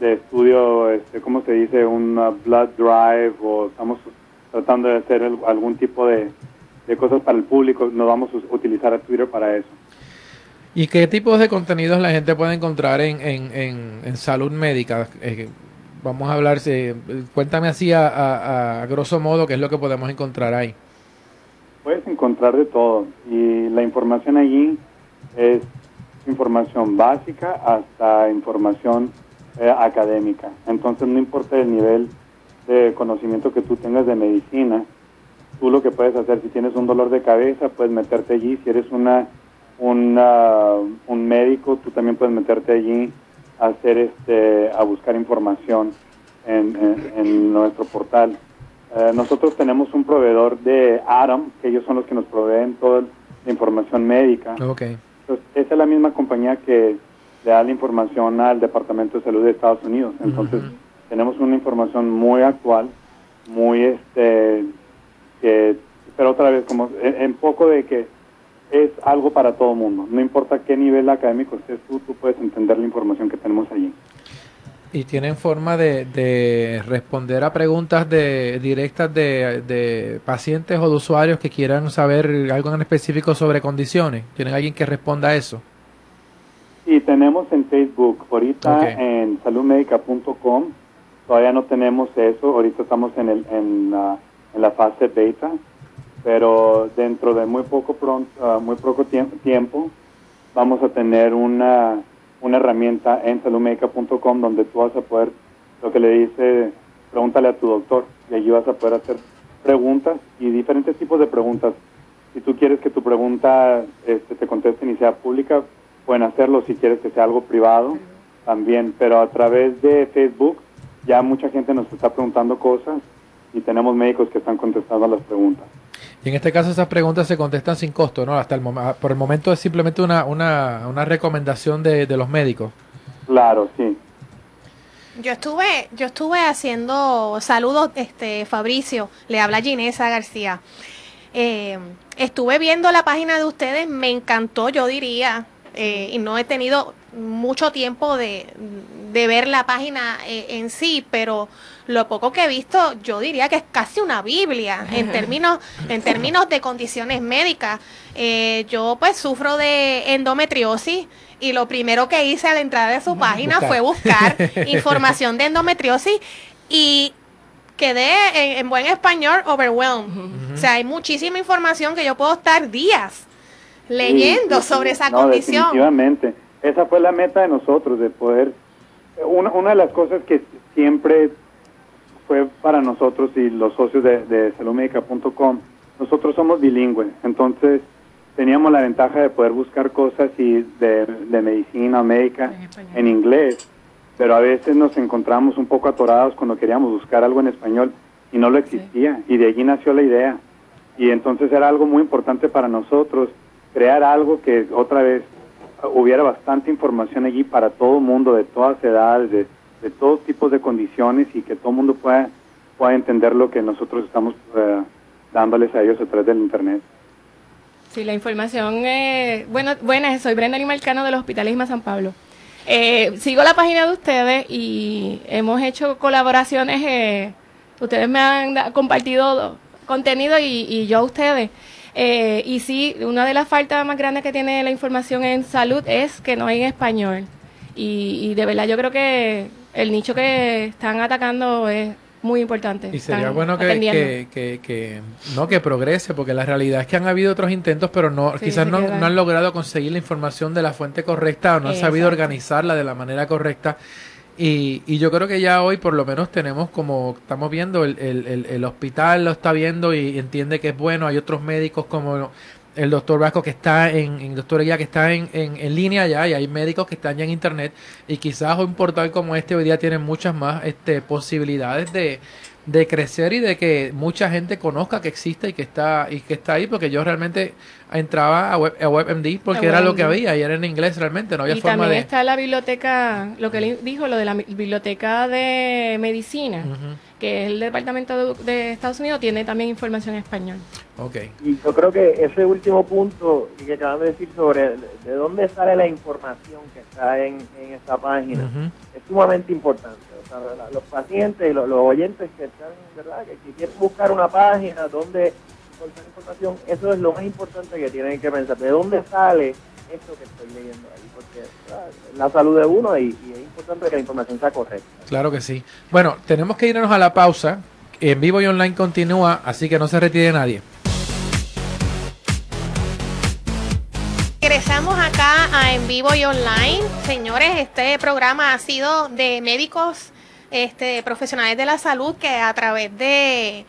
de estudio, este, ¿cómo se dice? Un blood drive o estamos tratando de hacer algún tipo de, de cosas para el público, nos vamos a utilizar a Twitter para eso. ¿Y qué tipos de contenidos la gente puede encontrar en, en, en, salud médica? Eh, vamos a hablar, si- cuéntame así a, a, a grosso modo qué es lo que podemos encontrar ahí. Puedes encontrar de todo y la información allí es información básica hasta información eh, académica. Entonces no importa el nivel de conocimiento que tú tengas de medicina, tú lo que puedes hacer si tienes un dolor de cabeza, puedes meterte allí. Si eres una, una- un médico, tú también puedes meterte allí a hacer este, a buscar información en, en- en nuestro portal. Eh, nosotros tenemos un proveedor de Adam, que ellos son los que nos proveen toda la información médica. Ok. Entonces, esa es la misma compañía que le da la información al Departamento de Salud de Estados Unidos. Entonces, tenemos una información muy actual, muy este, que, pero otra vez, como en, en poco de que es algo para todo mundo. No importa qué nivel académico estés tú, tú puedes entender la información que tenemos allí. ¿Y tienen forma de, de responder a preguntas de, directas de, de pacientes o de usuarios que quieran saber algo en específico sobre condiciones? ¿Tienen alguien que responda a eso? Y tenemos en Facebook, ahorita Ok. en saludmedica.com, todavía no tenemos eso, ahorita estamos en, el, en, la- en la fase beta, pero dentro de muy poco, pronto, ah, muy poco tiemp- tiempo vamos a tener una, una herramienta en saludmedica.com donde tú vas a poder, lo que le dice, pregúntale a tu doctor, y allí vas a poder hacer preguntas y diferentes tipos de preguntas. Si tú quieres que tu pregunta este, te contesten y sea pública, pueden hacerlo. Si quieres que sea algo privado, también. Pero a través de Facebook ya mucha gente nos está preguntando cosas y tenemos médicos que están contestando a las preguntas. Y en este caso esas preguntas se contestan sin costo, ¿no? Hasta el por el momento es simplemente una, una, una recomendación de, de los médicos. Claro, sí. Yo estuve, yo estuve haciendo saludos, este Fabricio, le habla Ginesa García. Eh, estuve viendo la página de ustedes, me encantó, yo diría, eh, y no he tenido mucho tiempo de, de ver la página eh, en sí, pero lo poco que he visto, yo diría que es casi una Biblia en términos, en términos de condiciones médicas. Eh, yo pues sufro de endometriosis y lo primero que hice al entrar de su página Buscar. fue buscar información de endometriosis y quedé en, en buen español overwhelmed. O sea, hay muchísima información que yo puedo estar días leyendo Sí, sí, sobre esa No, condición. Definitivamente. Esa fue la meta de nosotros, de poder... Una, una de las cosas que siempre fue para nosotros y los socios de, de saludmedica.com, nosotros somos bilingües, entonces teníamos la ventaja de poder buscar cosas y de, de medicina médica en inglés, pero a veces nos encontramos un poco atorados cuando queríamos buscar algo en español y no lo existía, y de allí nació la idea. Y entonces era algo muy importante para nosotros crear algo que otra vez hubiera bastante información allí para todo mundo, de todas edades, de, de todos tipos de condiciones y que todo mundo pueda, pueda entender lo que nosotros estamos eh, dándoles a ellos a través del Internet. Sí, la información, eh, bueno, buenas, soy Brenda Limarcano del Hospital Isma San Pablo. Eh, sigo la página de ustedes y hemos hecho colaboraciones, eh, ustedes me han compartido contenido y, y yo a ustedes. Eh, y sí, una de las faltas más grandes que tiene la información en salud es que no hay en español. Y, y de verdad yo creo que el nicho que están atacando es muy importante. Y sería bueno que, que, que, que- no que progrese, porque la realidad es que han habido otros intentos, pero no Sí, quizás no, no han logrado conseguir la información de la fuente correcta o no han sabido Exacto. organizarla de la manera correcta. Y, y yo creo que ya hoy por lo menos tenemos como estamos viendo, el, el, el, hospital lo está viendo y entiende que es bueno. Hay otros médicos como el doctor Vasco que está en, doctor Eguía que está en, en, en línea ya y hay médicos que están ya en internet y quizás un portal como este hoy día tiene muchas más este, posibilidades de, de crecer y de que mucha gente conozca que existe y que está y que está ahí porque yo realmente entraba a, Web, a WebMD porque era lo que había y era en inglés realmente no había y forma también de está la biblioteca lo que él dijo lo de la biblioteca de medicina que es el departamento de, de Estados Unidos tiene también información en español Ok. Y yo creo que ese último punto que acaban de decir sobre de dónde sale la información que está en, en esta página es sumamente importante. Los pacientes y los, los oyentes que están, ¿verdad? Que, que quieren buscar una página donde encontrar información, eso es lo más importante que tienen que pensar. ¿De dónde sale esto que estoy leyendo ahí? Porque ¿verdad? es la salud de uno y, y es importante que la información sea correcta. Claro que sí. Bueno, tenemos que irnos a la pausa. En vivo y online continúa, así que no se retire nadie. Regresamos acá a En Vivo y Online. Señores, este programa ha sido de médicos este, profesionales de la salud que a través de,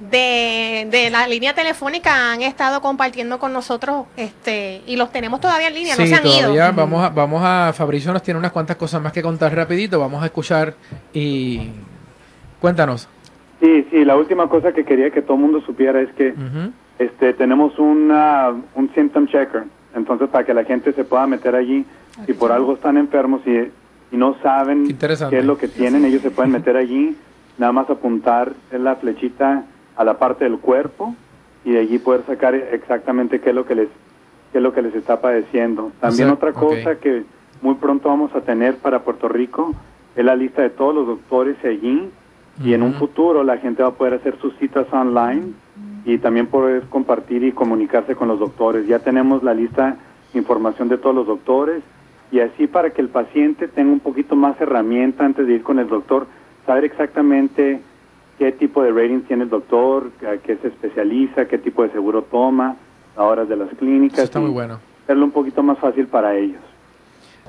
de, de la línea telefónica han estado compartiendo con nosotros este, y los tenemos todavía en línea, no Sí, se han todavía ido. vamos a, vamos a, Fabricio nos tiene unas cuantas cosas más que contar rapidito, vamos a escuchar y cuéntanos. Sí, sí, la última cosa que quería que todo el mundo supiera es que este, tenemos una, un symptom checker, entonces para que la gente se pueda meter allí, si por algo están enfermos y, y no saben Qué es lo que tienen, ellos se pueden meter allí, nada más apuntar la flechita a la parte del cuerpo y de allí poder sacar exactamente qué es lo que les qué es lo que les está padeciendo. También sea, otra cosa que muy pronto vamos a tener para Puerto Rico es la lista de todos los doctores allí y en un futuro la gente va a poder hacer sus citas online y también poder compartir y comunicarse con los doctores. Ya tenemos la lista información de todos los doctores y así para que el paciente tenga un poquito más herramienta antes de ir con el doctor, saber exactamente qué tipo de rating tiene el doctor, a qué se especializa, qué tipo de seguro toma, las horas de las clínicas. Eso está muy bueno. Hacerlo un poquito más fácil para ellos.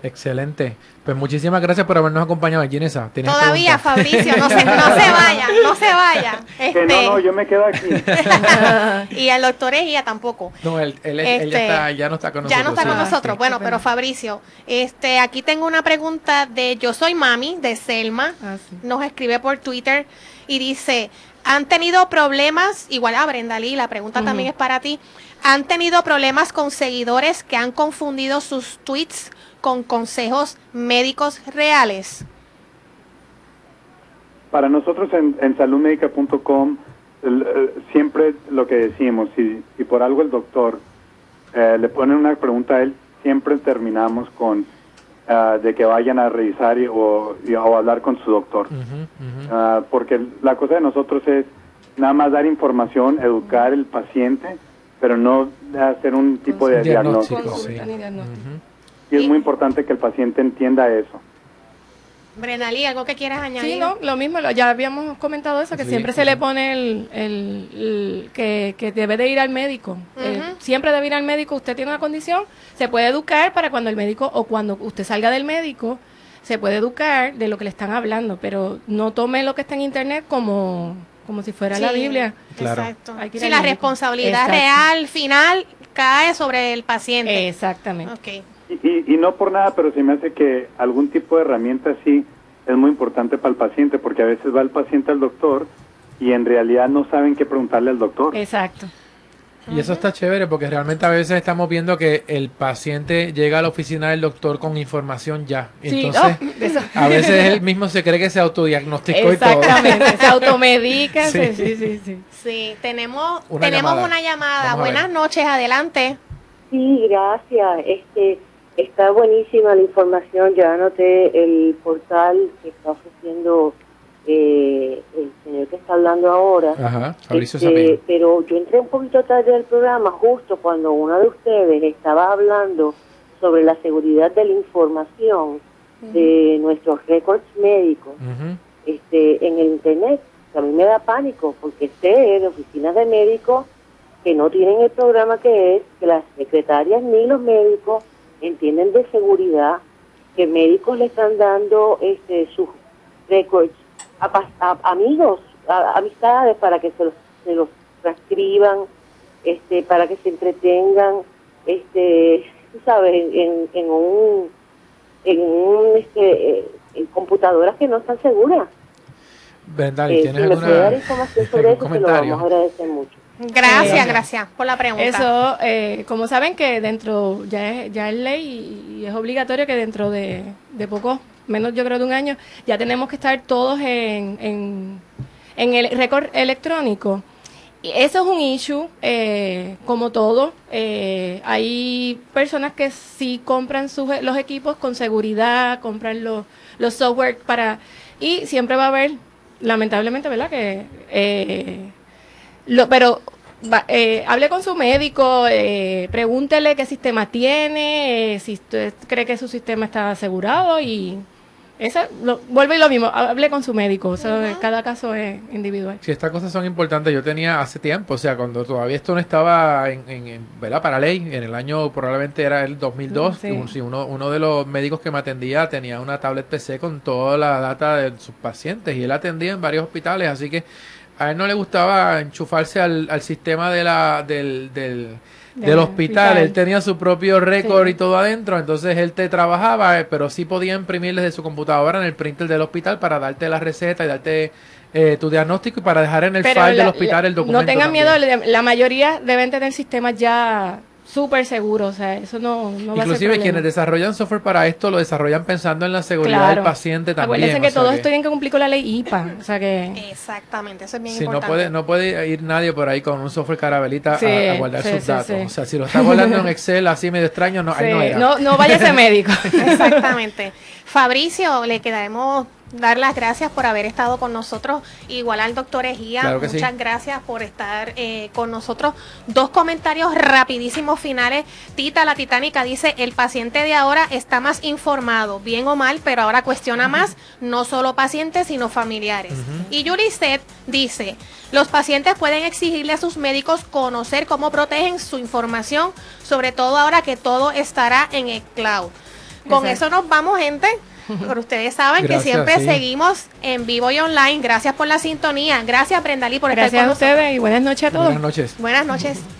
Excelente. Pues muchísimas gracias por habernos acompañado, Ginesa. ¿tienes Todavía, preguntas? Fabricio, no se, no se vaya, no se vaya. Que Este, no, no, yo me quedo aquí. y el doctor Ejía tampoco. No, él, él- él ya, Este, está, ya no está con nosotros. Ya no está sí. con Ah, nosotros. sí, bueno, pero. Fabricio, este, aquí tengo una pregunta de Yo Soy Mami, de Selma. Ah, sí. Nos escribe por Twitter y dice, ¿han tenido problemas? Igual a Brenda Lee, la pregunta también es para ti. ¿Han tenido problemas con seguidores que han confundido sus tweets con consejos médicos reales? Para nosotros en, en saludmedica.com eh, siempre lo que decimos, si, si por algo el doctor eh, le pone una pregunta a él, siempre terminamos con ah, de que vayan a revisar y- o, y- o hablar con su doctor. Ujú, ujú. Ah, porque la cosa de nosotros es nada más dar información, educar al paciente, pero no hacer un tipo de Diagnóstico, diagnóstico. Sí. Y es muy importante que el paciente entienda eso. Brenda Lee, ¿algo que quieras añadir? Sí, no, lo mismo, lo- ya habíamos comentado eso, que Sí, siempre sí. se le pone el, el- el- que, que debe de ir al médico. Eh, siempre debe ir al médico, usted tiene una condición, se puede educar para cuando el médico o cuando usted salga del médico, se puede educar de lo que le están hablando, pero no tome lo que está en internet como, como si fuera la Biblia. Claro. Exacto. Al la médico. responsabilidad Exacto. real final cae sobre el paciente. Exactamente. Ok. Y, y- y no por nada, pero se me hace que algún tipo de herramienta así es muy importante para el paciente, porque a veces va el paciente al doctor y en realidad no saben qué preguntarle al doctor. Exacto. Y eso está chévere porque realmente a veces estamos viendo que el paciente llega a la oficina del doctor con información ya. Sí, Entonces, oh, eso. a veces él mismo se cree que se autodiagnosticó y todo. Exactamente, se automedica, Sí. sí, sí, sí, sí. Tenemos, Una tenemos llamada. una llamada. Vamos Buenas noches, adelante. Sí, gracias. Este, está buenísima la información. Ya anoté el portal que está ofreciendo eh, el señor que está hablando ahora. Ajá, Fabricio Este, pero yo entré un poquito tarde del programa justo cuando uno de ustedes estaba hablando sobre la seguridad de la información de nuestros récords médicos este, en el internet. A mí me da pánico porque sé de oficinas de médicos que no tienen el programa que es, que las secretarias ni los médicos entienden de seguridad, que médicos le están dando este, sus récords a, a- amigos, a, amistades para que se los, se los transcriban, este, para que se entretengan, este, tú sabes, en, en, en un en un este eh, en computadoras que no están seguras. Brenda, Eh, ¿tienes si me puede dar alguna, información sobre algún eso, se lo vamos a comentario? agradecer mucho. Gracias, Eh, gracias por la pregunta. Eso, eh, como saben que dentro, ya es, ya es ley y, y es obligatorio que dentro de, de poco, menos yo creo de un año, ya tenemos que estar todos en, en, en el récord electrónico. Y eso es un issue, eh, como todo. Eh, hay personas que sí compran sus, los equipos con seguridad, compran los, los software para... Y siempre va a haber, lamentablemente, ¿verdad? Que... Lo, pero va- eh, hable con su médico, eh, pregúntele qué sistema tiene, eh, si usted cree que su sistema está asegurado y eso lo, vuelve y lo mismo, hable con su médico, cada caso es individual. Si estas cosas son importantes, yo tenía hace tiempo, o sea, cuando todavía esto no estaba en, en- en- ¿verdad? para ley, en el año probablemente era el 2002, Sí. un- si uno, uno de los médicos que me atendía tenía una tablet PC con toda la data de sus pacientes y él atendía en varios hospitales, así que a él no le gustaba enchufarse al, al sistema de la, del, del, Del del hospital. hospital. él tenía su propio récord Sí. y todo adentro, entonces él te trabajaba, eh, pero sí podía imprimir desde su computadora en el printer del hospital para darte la receta y darte eh, tu diagnóstico y para dejar en el Pero file del hospital el documento. No tengan miedo, la mayoría deben tener sistemas ya súper seguros, o sea, eso no, no va a ser Inclusive quienes desarrollan software para esto lo desarrollan pensando en la seguridad Claro. del paciente también. Acuérdense que todos que tienen que cumplir con la ley IPA, o sea que... Exactamente, eso es bien si no importante. puede, no puede ir nadie por ahí con un software carabelita a- Sí, a, guardar sí, sus sí, datos. sí. O sea, si lo está guardando en Excel así medio extraño, no, ahí no era. no, no vaya a ser médico. Exactamente. Fabricio, le queremos dar las gracias por haber estado con nosotros. Igual al doctor Ejía, Claro muchas sí. gracias por estar eh, con nosotros. Dos comentarios rapidísimos finales. Tita, la titánica, dice, el paciente de ahora está más informado, bien o mal, pero ahora cuestiona más, no solo pacientes, sino familiares. Y Yuricet dice, los pacientes pueden exigirle a sus médicos conocer cómo protegen su información, sobre todo ahora que todo estará en el cloud. Con Exacto. eso nos vamos, gente. Pero ustedes saben Gracias, que siempre sí. seguimos en vivo y online. Gracias por la sintonía. Gracias, Brendalí, por Gracias estar a con nosotros. ustedes y buenas noches a todos. Buenas noches. Buenas noches.